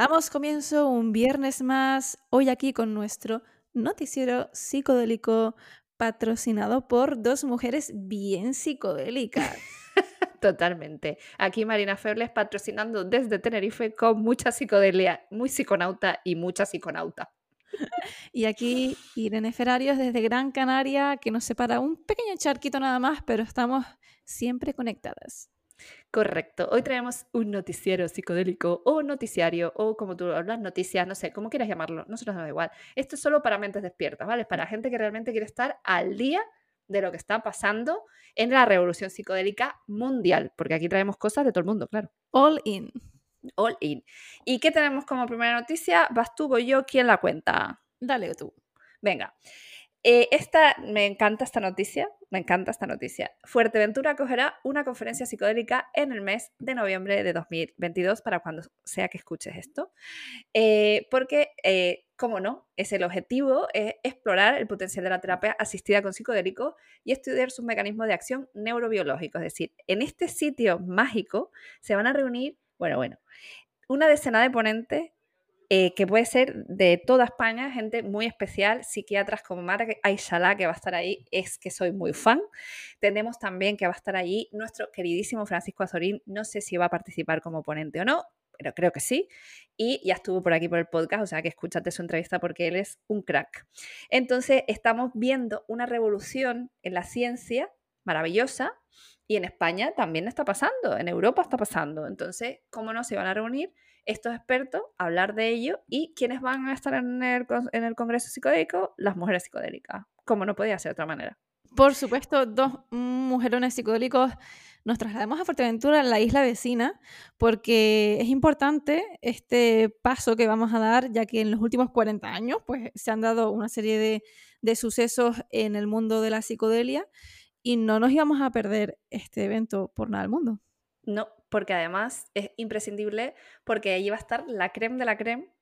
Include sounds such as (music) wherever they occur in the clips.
Damos comienzo un viernes más, hoy aquí con nuestro noticiero psicodélico patrocinado por dos mujeres bien psicodélicas. (laughs) Totalmente. Aquí Marina Febles patrocinando desde Tenerife con mucha psicodelia, muy psiconauta y mucha psiconauta. (laughs) Y aquí Irene Ferrarios desde Gran Canaria, que nos separa un pequeño charquito nada más, pero estamos siempre conectadas. Correcto. Hoy traemos un noticiero psicodélico o noticiario o como tú hablas, noticias, no sé, como quieras llamarlo, nosotros nos da igual. Esto es solo para mentes despiertas, ¿vale? Para gente que realmente quiere estar al día de lo que está pasando en la revolución psicodélica mundial, porque aquí traemos cosas de todo el mundo, claro. All in. All in. ¿Y qué tenemos como primera noticia? ¿Vas tú o yo? ¿Quién la cuenta? Dale tú. Venga. Eh, esta, me encanta esta noticia, me encanta esta noticia. Fuerteventura acogerá una conferencia psicodélica en el mes de noviembre de 2022 para cuando sea que escuches esto, eh, porque, eh, como no, es el objetivo, es explorar el potencial de la terapia asistida con psicodélicos y estudiar sus mecanismos de acción neurobiológicos. Es decir, en este sitio mágico se van a reunir, bueno, bueno, una decena de ponentes eh, que puede ser de toda España, gente muy especial, psiquiatras como Mara Aishala, que va a estar ahí, es que soy muy fan. Tenemos también que va a estar allí nuestro queridísimo Francisco Azorín, no sé si va a participar como ponente o no, pero creo que sí. Y ya estuvo por aquí por el podcast, o sea que escúchate su entrevista porque él es un crack. Entonces, estamos viendo una revolución en la ciencia maravillosa y en España también está pasando, en Europa está pasando. Entonces, ¿cómo no se van a reunir? Estos expertos, hablar de ello y quiénes van a estar en el, en el Congreso Psicodélico, las mujeres psicodélicas, como no podía ser de otra manera. Por supuesto, dos mujerones psicodélicos nos trasladamos a Fuerteventura, la isla vecina, porque es importante este paso que vamos a dar, ya que en los últimos 40 años pues, se han dado una serie de, de sucesos en el mundo de la psicodelia y no nos íbamos a perder este evento por nada del mundo. No, porque además es imprescindible porque allí va a estar la creme de la creme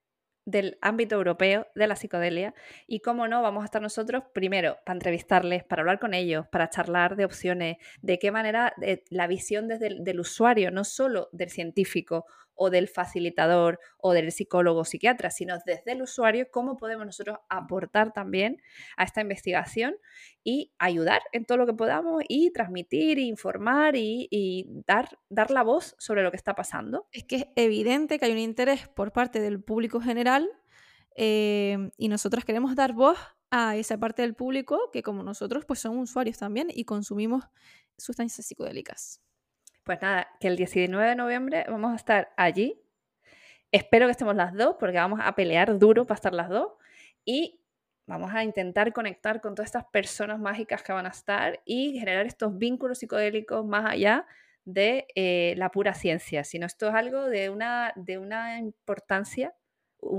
del ámbito europeo de la psicodelia. Y cómo no vamos a estar nosotros primero para entrevistarles, para hablar con ellos, para charlar de opciones, de qué manera la visión desde el del usuario, no solo del científico o del facilitador o del psicólogo o psiquiatra, sino desde el usuario, cómo podemos nosotros aportar también a esta investigación y ayudar en todo lo que podamos y transmitir, informar y, dar, dar la voz sobre lo que está pasando. Es que es evidente que hay un interés por parte del público general eh, y nosotros queremos dar voz a esa parte del público que como nosotros pues son usuarios también y consumimos sustancias psicodélicas. Pues nada, que el 19 de noviembre vamos a estar allí. Espero que estemos las dos, porque vamos a pelear duro para estar las dos. Y vamos a intentar conectar con todas estas personas mágicas que van a estar y generar estos vínculos psicodélicos más allá de eh, la pura ciencia, sino esto es algo de una, de una importancia,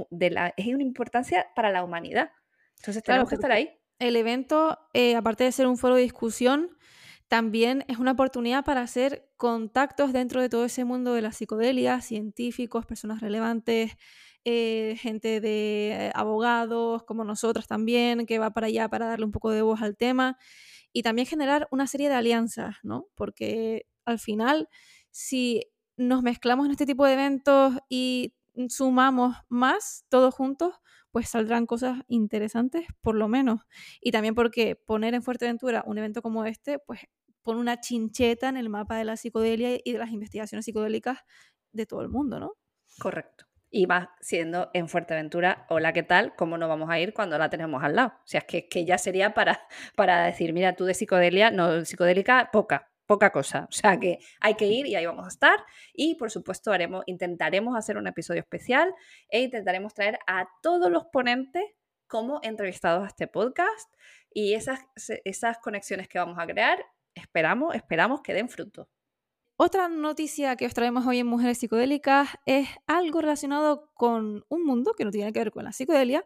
de la, es una importancia para la humanidad. Entonces tenemos que estar ahí. El evento, eh, aparte de ser un foro de discusión, también es una oportunidad para hacer contactos dentro de todo ese mundo de la psicodelia, científicos, personas relevantes, eh, gente de eh, abogados como nosotros también, que va para allá para darle un poco de voz al tema y también generar una serie de alianzas, ¿no? Porque al final, si nos mezclamos en este tipo de eventos y sumamos más todos juntos, pues saldrán cosas interesantes por lo menos. Y también porque poner en Fuerteventura un evento como este, pues pone una chincheta en el mapa de la psicodelia y de las investigaciones psicodélicas de todo el mundo, ¿no? Correcto. Y va siendo en Fuerteventura, hola, ¿qué tal? ¿Cómo no vamos a ir cuando la tenemos al lado? O sea, es que, que ya sería para, (laughs) para decir, mira, tú de psicodelia, no, psicodélica, poca, poca cosa. O sea que hay que ir y ahí vamos a estar. Y por supuesto haremos, intentaremos hacer un episodio especial e intentaremos traer a todos los ponentes como entrevistados a este podcast y esas, esas conexiones que vamos a crear esperamos, esperamos que den fruto. Otra noticia que os traemos hoy en Mujeres Psicodélicas es algo relacionado con un mundo que no tiene que ver con la psicodelia,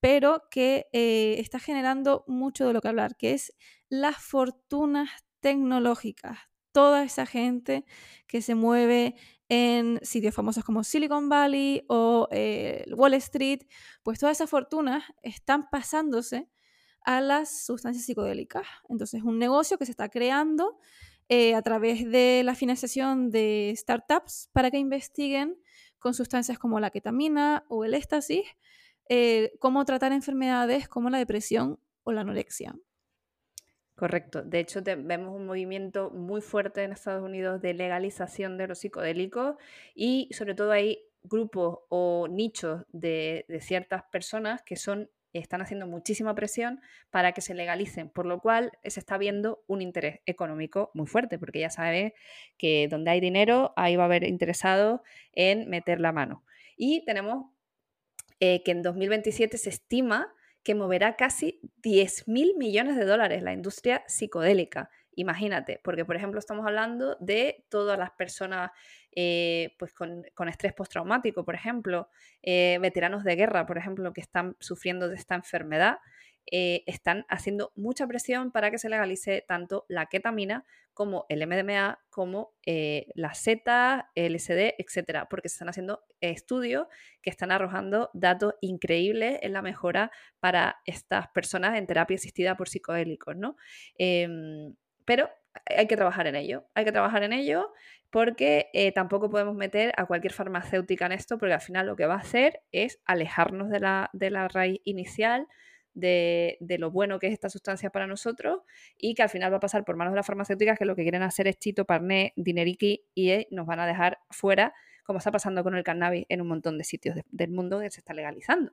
pero que eh, está generando mucho de lo que hablar, que es las fortunas tecnológicas. Toda esa gente que se mueve en sitios famosos como Silicon Valley o eh, Wall Street, pues todas esas fortunas están pasándose a las sustancias psicodélicas. Entonces, es un negocio que se está creando eh, a través de la financiación de startups para que investiguen con sustancias como la ketamina o el éxtasis, eh, cómo tratar enfermedades como la depresión o la anorexia. Correcto. De hecho, vemos un movimiento muy fuerte en Estados Unidos de legalización de los psicodélicos y sobre todo hay grupos o nichos de, ciertas personas que son están haciendo muchísima presión para que se legalicen, por lo cual se está viendo un interés económico muy fuerte, porque ya sabe que donde hay dinero, ahí va a haber interesados en meter la mano. Y tenemos eh, que en 2027 se estima que moverá casi 10 mil millones de dólares la industria psicodélica. Imagínate, porque por ejemplo estamos hablando de todas las personas eh, pues con, estrés postraumático, por ejemplo, eh, veteranos de guerra, por ejemplo, que están sufriendo de esta enfermedad, eh, están haciendo mucha presión para que se legalice tanto la ketamina como el MDMA, como la Z, LSD, etcétera, porque se están haciendo estudios que están arrojando datos increíbles en la mejora para estas personas en terapia asistida por psicodélicos, ¿no? Pero hay que trabajar en ello, hay que trabajar en ello porque eh, tampoco podemos meter a cualquier farmacéutica en esto, porque al final lo que va a hacer es alejarnos de la, de la raíz inicial, de, lo bueno que es esta sustancia para nosotros y que al final va a pasar por manos de las farmacéuticas que lo que quieren hacer es chito, parné, dineriki y eh, nos van a dejar fuera, como está pasando con el cannabis en un montón de sitios del mundo que se está legalizando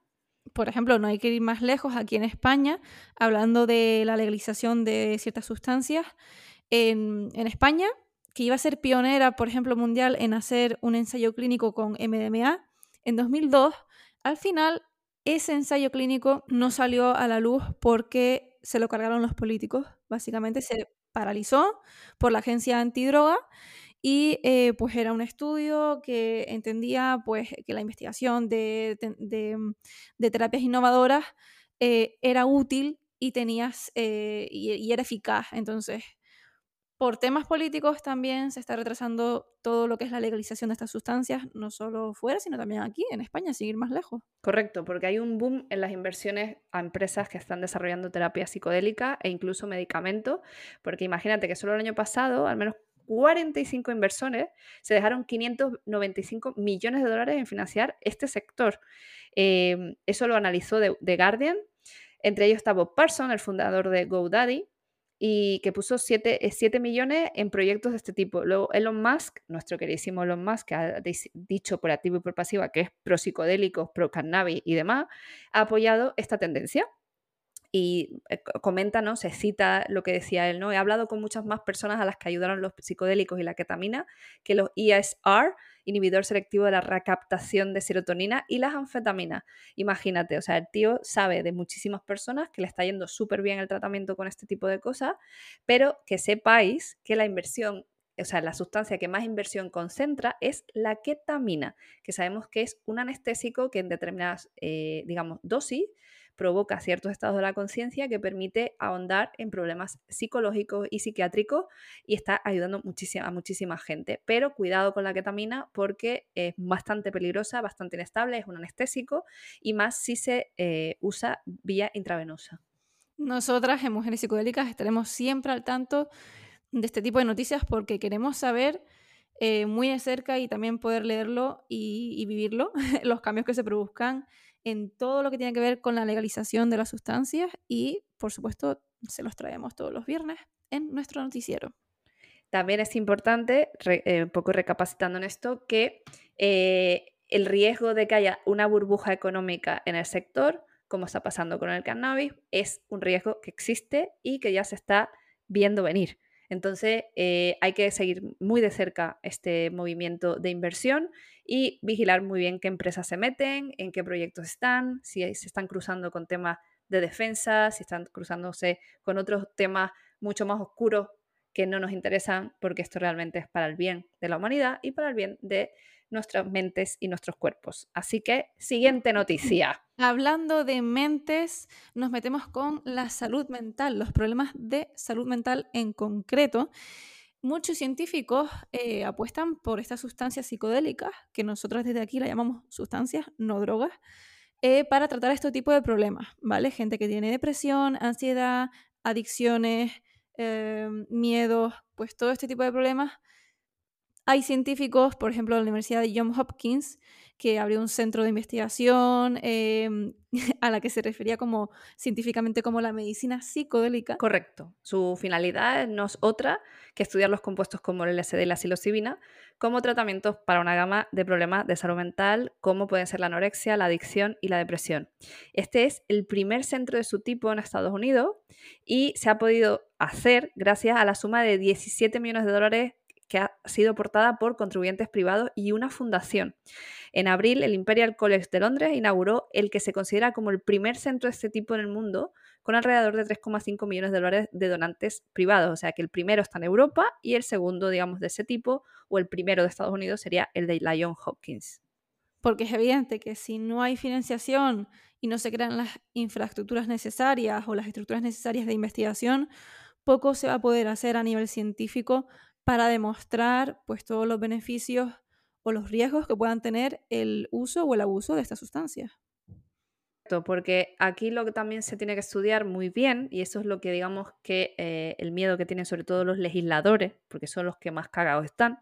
por ejemplo, no hay que ir más lejos, aquí en España, hablando de la legalización de ciertas sustancias, en, España, que iba a ser pionera, por ejemplo, mundial en hacer un ensayo clínico con MDMA, en 2002, al final ese ensayo clínico no salió a la luz porque se lo cargaron los políticos, básicamente se paralizó por la agencia antidroga y eh, pues era un estudio que entendía pues que la investigación de, mm, terapias innovadoras eh, era útil y tenías eh, y, era eficaz. Entonces, por temas políticos también se está retrasando todo lo que es la legalización de estas sustancias, no solo fuera, sino también aquí, en España, sin ir más lejos. Correcto, porque hay un boom en las inversiones a empresas que están desarrollando terapia psicodélica e incluso medicamentos, porque imagínate que solo el año pasado, al menos 45 inversores se dejaron 595 millones de dólares en financiar este sector. Em, eso lo analizó The Guardian. Entre ellos está Bob Parson, el fundador de GoDaddy, y que puso 7, 7 millones en proyectos de este tipo. Luego Elon Musk, nuestro queridísimo Elon Musk, que ha dicho por activo y por pasiva que es pro psicodélicos, pro cannabis y demás, ha apoyado esta tendencia y eh, comenta, ¿no? Se cita lo que decía él, ¿no? He hablado con muchas más personas a las que ayudaron los psicodélicos y la ketamina que los ESR, inhibidor selectivo de la recaptación de serotonina, y las anfetaminas. Imagínate, o sea, el tío sabe de muchísimas personas que le está yendo súper bien el tratamiento con este tipo de cosas, pero que sepáis que la inversión o sea, la sustancia que más inversión concentra es la ketamina, que sabemos que es un anestésico que en determinadas, eh, digamos, dosis provoca ciertos estados de la conciencia que permite ahondar en problemas psicológicos y psiquiátricos y está ayudando muchísima, a muchísima gente. Pero cuidado con la ketamina porque es bastante peligrosa, bastante inestable, es un anestésico y más si se eh, usa vía intravenosa. Nosotras en Mujeres Psicodélicas estaremos siempre al tanto de este tipo de noticias porque queremos saber eh, muy de cerca y también poder leerlo y, y vivirlo, (laughs) los cambios que se produzcan en todo lo que tiene que ver con la legalización de las sustancias y, por supuesto, se los traemos todos los viernes en nuestro noticiero. También es importante, eh, un poco recapacitando en esto, que eh, el riesgo de que haya una burbuja económica en el sector, como está pasando con el cannabis, es un riesgo que existe y que ya se está viendo venir. Entonces, eh, hay que seguir muy de cerca este movimiento de inversión y vigilar muy bien qué empresas se meten, en qué proyectos están, si se están cruzando con temas de defensa, si están cruzándose con otros temas mucho más oscuros que no nos interesan, porque esto realmente es para el bien de la humanidad y para el bien de nuestras mentes y nuestros cuerpos. Así que, siguiente noticia. (laughs) Hablando de mentes, nos metemos con la salud mental, los problemas de salud mental en concreto. Muchos científicos eh, apuestan por estas sustancias psicodélicas, que nosotros desde aquí la llamamos sustancias, no drogas, eh, para tratar este tipo de problemas, ¿vale? Gente que tiene depresión, ansiedad, adicciones, eh, miedos, pues todo este tipo de problemas hay científicos, por ejemplo, la Universidad de Johns Hopkins, que abrió un centro de investigación em, (laughs) a la que se refería como científicamente como la medicina psicodélica. Correcto. Su finalidad no es otra que estudiar los compuestos como el LSD y la psilocibina como tratamientos para una gama de problemas de salud mental, como pueden ser la anorexia, la adicción y la depresión. Este es el primer centro de su tipo en Estados Unidos y se ha podido hacer gracias a la suma de 17 millones de dólares que ha sido aportada por contribuyentes privados y una fundación. En abril, el Imperial College de Londres inauguró el que se considera como el primer centro de este tipo en el mundo, con alrededor de 3,5 millones de dólares de donantes privados. O sea que el primero está en Europa y el segundo, digamos, de ese tipo, o el primero de Estados Unidos, sería el de la John Hopkins. Porque es evidente que si no hay financiación y no se crean las infraestructuras necesarias o las estructuras necesarias de investigación, poco se va a poder hacer a nivel científico para demostrar pues todos los beneficios o los riesgos que puedan tener el uso o el abuso de estas sustancias. Porque aquí lo que también se tiene que estudiar muy bien, y eso es lo que digamos que eh, el miedo que tienen sobre todo los legisladores, porque son los que más cagados están,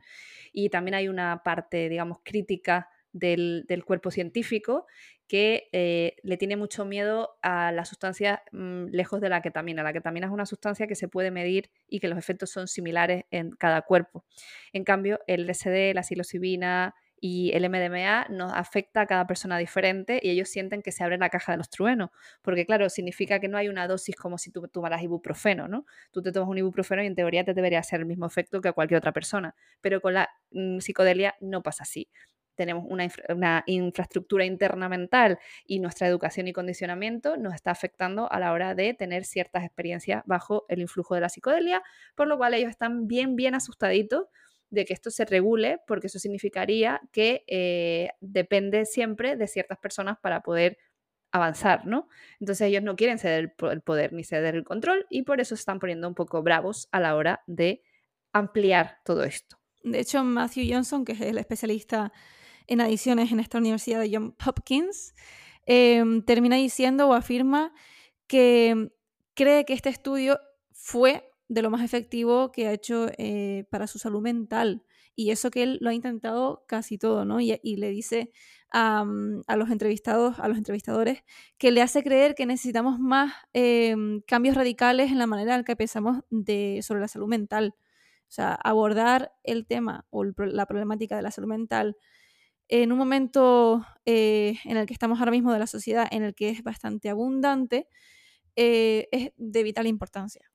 y también hay una parte, digamos, crítica del, cuerpo científico que eh, le tiene mucho miedo a la sustancia mm, lejos de la ketamina. La ketamina es una sustancia que se puede medir y que los efectos son similares en cada cuerpo. En cambio, el LSD, la psilocibina y el MDMA nos afecta a cada persona diferente y ellos sienten que se abre la caja de los truenos, porque claro, significa que no hay una dosis como si tú tomaras ibuprofeno, ¿no? Tú te tomas un ibuprofeno y en teoría te debería hacer el mismo efecto que a cualquier otra persona, pero con la mm, psicodelia no pasa así tenemos una, infraestructura interna mental y nuestra educación y condicionamiento nos está afectando a la hora de tener ciertas experiencias bajo el influjo de la psicodelia, por lo cual ellos están bien, bien asustaditos de que esto se regule, porque eso significaría que eh, depende siempre de ciertas personas para poder avanzar, ¿no? Entonces ellos no quieren ceder el poder ni ceder el control y por eso se están poniendo un poco bravos a la hora de ampliar todo esto. De hecho, Matthew Johnson, que es el especialista en adiciones en esta Universidad de Johns Hopkins, em, termina diciendo o afirma que cree que este estudio fue de lo más efectivo que ha hecho eh, para su salud mental. Y eso que él lo ha intentado casi todo, ¿no? Y, le dice a, los entrevistados, a los entrevistadores, que le hace creer que necesitamos más em, cambios radicales en la manera en que pensamos de, sobre la salud mental. O sea, abordar el tema o la problemática de la salud mental en un momento eh, en el que estamos ahora mismo de la sociedad, en el que es bastante abundante, eh, es de vital importancia.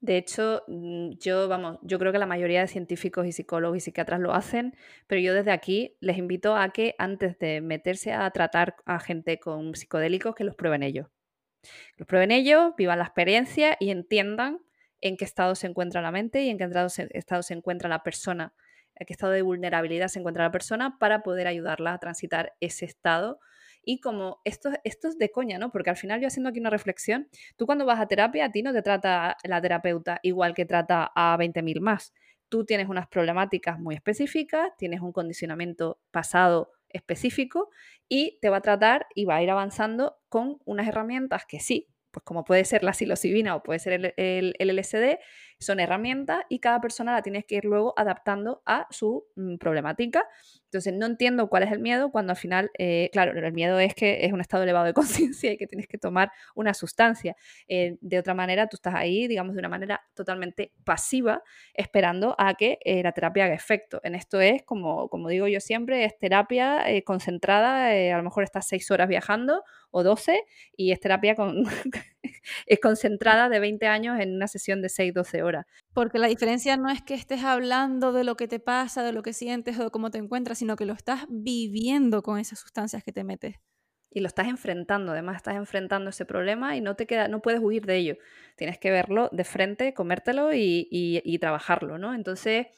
De hecho, mm, yo, vamos, yo creo que la mayoría de científicos y psicólogos y psiquiatras lo hacen, pero yo desde aquí les invito a que antes de meterse a tratar a gente con psicodélicos, que los prueben ellos. Los prueben ellos, vivan la experiencia y entiendan en qué estado se encuentra la mente y en qué estado se encuentra la persona qué estado de vulnerabilidad se encuentra la persona para poder ayudarla a transitar ese estado. Y como esto, esto es de coña, ¿no? Porque al final yo haciendo aquí una reflexión, tú cuando vas a terapia, a ti no te trata la terapeuta igual que trata a 20.000 más. Tú tienes unas problemáticas muy específicas, tienes un condicionamiento pasado específico y te va a tratar y va a ir avanzando con unas herramientas que sí, pues como puede ser la psilocibina o puede ser el, el, el LSD, son herramientas y cada persona la tienes que ir luego adaptando a su mm, problemática. Entonces, no entiendo cuál es el miedo cuando al final, eh, claro, el miedo es que es un estado elevado de (laughs) conciencia y que tienes que tomar una sustancia. Eh, de otra manera, tú estás ahí, digamos, de una manera totalmente pasiva, esperando a que eh, la terapia haga efecto. En esto es, como, como digo yo siempre, es terapia concentrada, a lo mejor estás seis horas viajando o 12 y es terapia con, (laughs) es concentrada de 20 años en una sesión de 6-12 horas. Porque la diferencia no es que estés hablando de lo que te pasa, de lo que sientes o de cómo te encuentras, sino que lo estás viviendo con esas sustancias que te metes. Y lo estás enfrentando, además estás enfrentando ese problema y no te queda, no puedes huir de ello. Tienes que verlo de frente, comértelo y, y trabajarlo, ¿no? Entonces,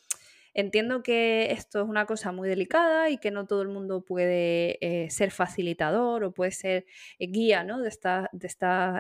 Entiendo que esto es una cosa muy delicada y que no todo el mundo puede eh, ser facilitador o puede ser eh, guía ¿no? de estas de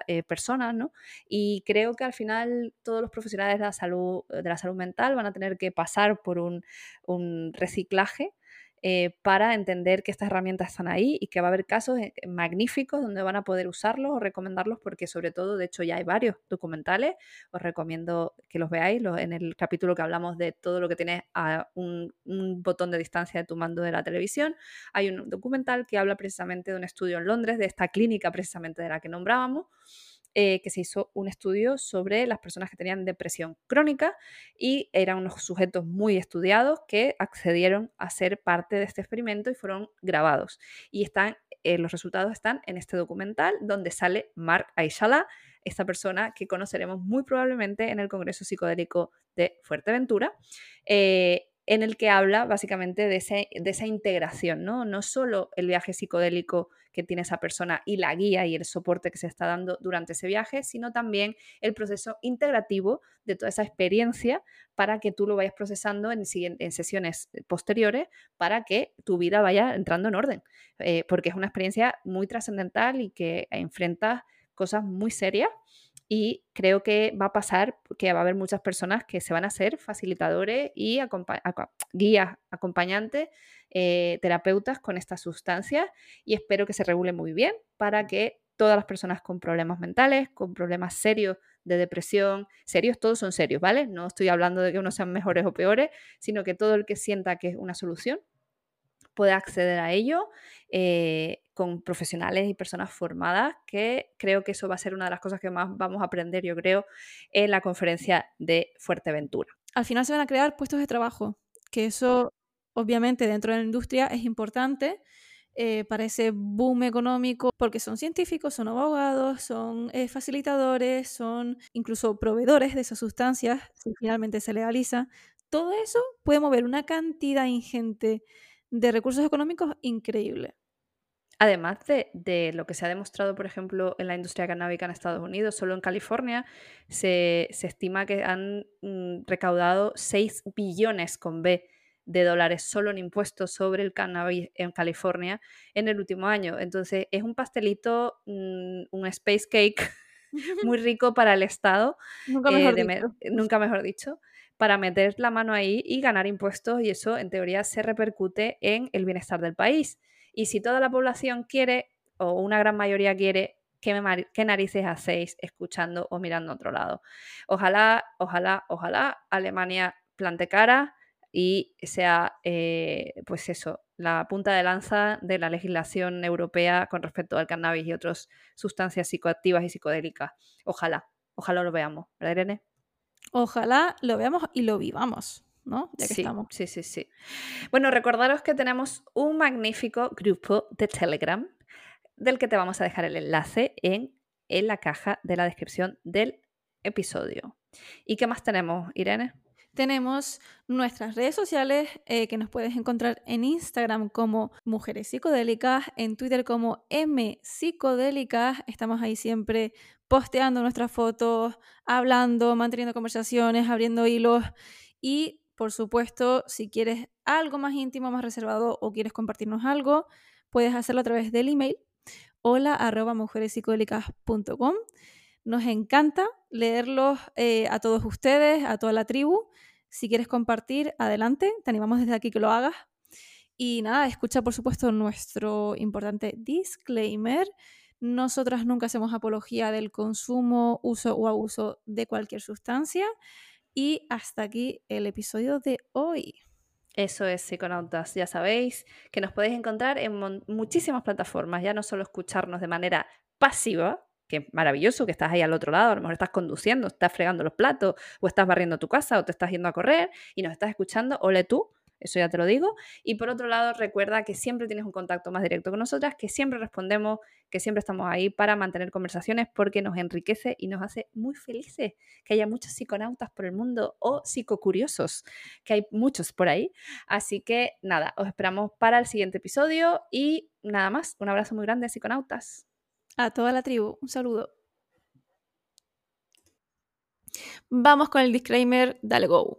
eh, personas, ¿no? Y creo que al final todos los profesionales de la salud, de la salud mental van a tener que pasar por un, un reciclaje eh, para entender que estas herramientas están ahí y que va a haber casos eh, magníficos donde van a poder usarlos o recomendarlos porque sobre todo, de hecho ya hay varios documentales, os recomiendo que los veáis en el capítulo que hablamos de todo lo que tienes a un, un botón de distancia de tu mando de la televisión. Hay un documental que habla precisamente de un estudio en Londres, de esta clínica precisamente de la que nombrábamos eh, que se hizo un estudio sobre las personas que tenían depresión crónica y eran unos sujetos muy estudiados que accedieron a ser parte de este experimento y fueron grabados. Y están, eh, los resultados están en este documental donde sale Mark Aishala, esta persona que conoceremos muy probablemente en el Congreso Psicodélico de Fuerteventura. Eh, en el que habla básicamente de, esa integración, ¿no? No solo el viaje psicodélico que tiene esa persona y la guía y el soporte que se está dando durante ese viaje, sino también el proceso integrativo de toda esa experiencia para que tú lo vayas procesando en, en sesiones posteriores para que tu vida vaya entrando en orden, eh, porque es una experiencia muy trascendental y que enfrentas cosas muy serias y creo que va a pasar que va a haber muchas personas que se van a ser facilitadores y guías, acompañantes, eh, terapeutas con estas sustancias y espero que se regule muy bien para que todas las personas con problemas mentales, con problemas serios de depresión, serios, todos son serios, ¿vale? No estoy hablando de que unos sean mejores o peores, sino que todo el que sienta que es una solución pueda acceder a ello eh, con profesionales y personas formadas, que creo que eso va a ser una de las cosas que más vamos a aprender, yo creo, en la conferencia de Fuerteventura. Al final se van a crear puestos de trabajo, que eso obviamente dentro de la industria es importante eh, para ese boom económico, porque son científicos, son abogados, son eh, facilitadores, son incluso proveedores de esas sustancias, si finalmente se legaliza. Todo eso puede mover una cantidad ingente de recursos económicos increíble. Además de, lo que se ha demostrado, por ejemplo, en la industria canábica en Estados Unidos, solo en California se, estima que han mm, recaudado 6 billones con B de dólares solo en impuestos sobre el cannabis en California en el último año. Entonces es un pastelito, mm, un space cake (laughs) muy (laughs) rico para el Estado. Nunca mejor, dicho. nunca mejor dicho para meter la mano ahí y ganar impuestos y eso en teoría se repercute en el bienestar del país. Y si toda la población quiere, o una gran mayoría quiere, ¿qué, narices hacéis escuchando o mirando a otro lado? Ojalá, ojalá, ojalá Alemania plante cara y sea, eh, pues eso, la punta de lanza de la legislación europea con respecto al cannabis y otras sustancias psicoactivas y psicodélicas. Ojalá, ojalá lo veamos, ¿verdad, Irene? Ojalá lo veamos y lo vivamos, ¿no? Ya que sí, estamos. Sí, sí, sí. Bueno, recordaros que tenemos un magnífico grupo de Telegram del que te vamos a dejar el enlace en, en la caja de la descripción del episodio. ¿Y qué más tenemos, Irene? Tenemos nuestras redes sociales eh, que nos puedes encontrar en Instagram como Mujeres Psicodélicas, en Twitter como M Psicodélicas. Estamos ahí siempre posteando nuestras fotos, hablando, manteniendo conversaciones, abriendo hilos y por supuesto, si quieres algo más íntimo, más reservado o quieres compartirnos algo, puedes hacerlo a través del email hola Nos encanta leerlos eh, a todos ustedes, a toda la tribu. Si quieres compartir, adelante, te animamos desde aquí que lo hagas. Y nada, escucha por supuesto nuestro importante disclaimer. Nosotras nunca hacemos apología del consumo, uso o abuso de cualquier sustancia. Y hasta aquí el episodio de hoy. Eso es, psiconautas. Ya sabéis que nos podéis encontrar en muchísimas plataformas, ya no solo escucharnos de manera pasiva, que maravilloso que estás ahí al otro lado, a lo mejor estás conduciendo, estás fregando los platos, o estás barriendo tu casa, o te estás yendo a correr y nos estás escuchando, ole tú, eso ya te lo digo. Y por otro lado, recuerda que siempre tienes un contacto más directo con nosotras, que siempre respondemos, que siempre estamos ahí para mantener conversaciones porque nos enriquece y nos hace muy felices que haya muchos psiconautas por el mundo o psicocuriosos, que hay muchos por ahí. Así que nada, os esperamos para el siguiente episodio y nada más, un abrazo muy grande, psiconautas a toda la tribu. Un saludo. Vamos con el disclaimer, dale go.